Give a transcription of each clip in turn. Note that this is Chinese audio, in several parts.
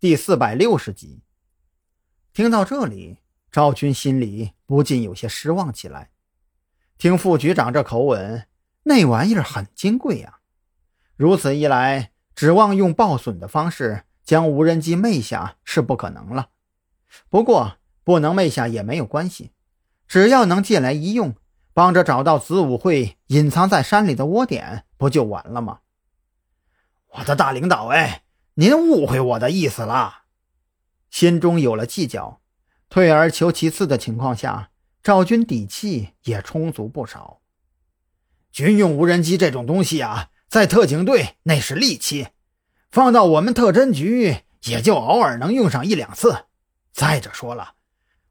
第四百六十集。听到这里，赵军心里不禁有些失望起来。听副局长这口吻，那玩意儿很金贵呀。如此一来，指望用爆损的方式将无人机昧下是不可能了。不过，不能昧下也没有关系，只要能借来一用，帮着找到子午会隐藏在山里的窝点，不就完了吗？我的大领导，哎，您误会我的意思了。心中有了计较，退而求其次的情况下，赵军底气也充足不少。军用无人机这种东西啊，在特警队那是利器，放到我们特侦局也就偶尔能用上一两次。再者说了，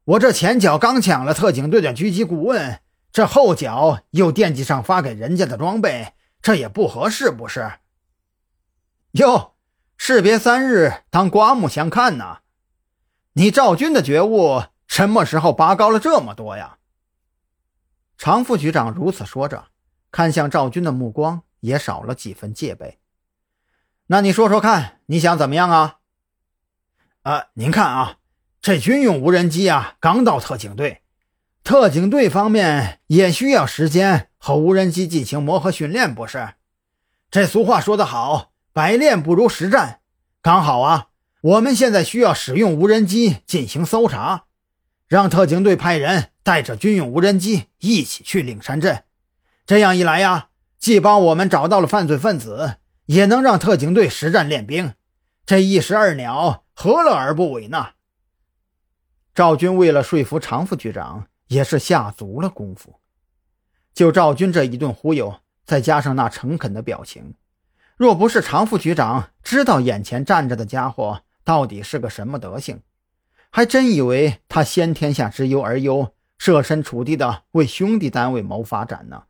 我这前脚刚抢了特警队的狙击顾问，这后脚又惦记上发给人家的装备，这也不合适，不是？哟，士别三日，当刮目相看呐！你赵军的觉悟什么时候拔高了这么多呀？常副局长如此说着，看向赵军的目光也少了几分戒备。那你说说看，你想怎么样啊？啊，您看啊，这军用无人机啊，刚到特警队，特警队方面也需要时间和无人机进行磨合训练，不是？这俗话说得好。百练不如实战，刚好啊！我们现在需要使用无人机进行搜查，让特警队派人带着军用无人机一起去岭山镇。这样一来呀，既帮我们找到了犯罪分子，也能让特警队实战练兵。这一石二鸟，何乐而不为呢？赵军为了说服常副局长，也是下足了功夫。就赵军这一顿忽悠，再加上那诚恳的表情。若不是常副局长知道眼前站着的家伙到底是个什么德行，还真以为他先天下之忧而忧，设身处地的为兄弟单位谋发展呢。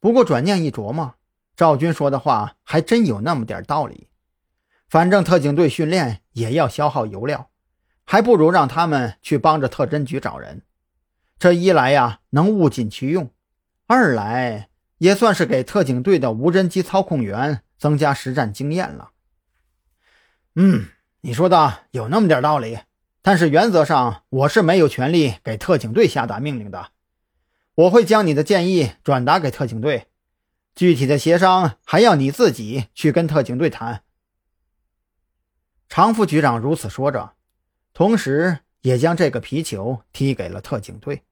不过转念一琢磨，赵军说的话还真有那么点道理。反正特警队训练也要消耗油料，还不如让他们去帮着特侦局找人。这一来呀，能物尽其用；二来。也算是给特警队的无人机操控员增加实战经验了。嗯，你说的有那么点道理，但是原则上我是没有权利给特警队下达命令的。我会将你的建议转达给特警队，具体的协商还要你自己去跟特警队谈。常副局长如此说着，同时也将这个皮球踢给了特警队。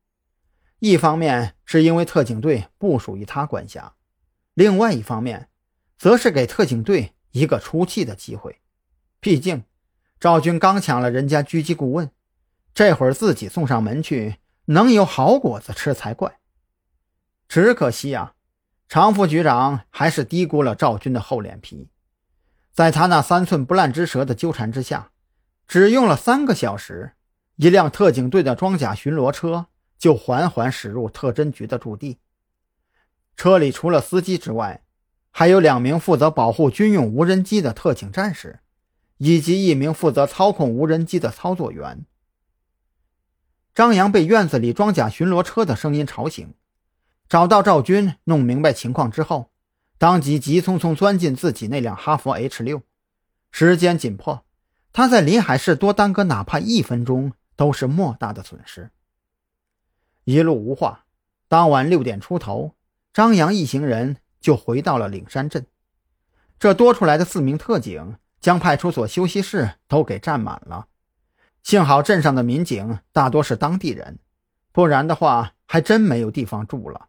一方面是因为特警队不属于他管辖，另外一方面，则是给特警队一个出气的机会。毕竟，赵军刚抢了人家狙击顾问，这会儿自己送上门去，能有好果子吃才怪。只可惜啊，常副局长还是低估了赵军的厚脸皮，在他那三寸不烂之舌的纠缠之下，只用了三个小时，一辆特警队的装甲巡逻车。就缓缓驶入特侦局的驻地。车里除了司机之外，还有两名负责保护军用无人机的特警战士，以及一名负责操控无人机的操作员。张扬被院子里装甲巡逻车的声音吵醒，找到赵军，弄明白情况之后，当即急匆匆钻进自己那辆哈弗 H 六。时间紧迫，他在临海市多耽搁哪怕一分钟，都是莫大的损失。一路无话，当晚六点出头，张扬一行人就回到了岭山镇。这多出来的四名特警将派出所休息室都给占满了。幸好镇上的民警大多是当地人，不然的话还真没有地方住了。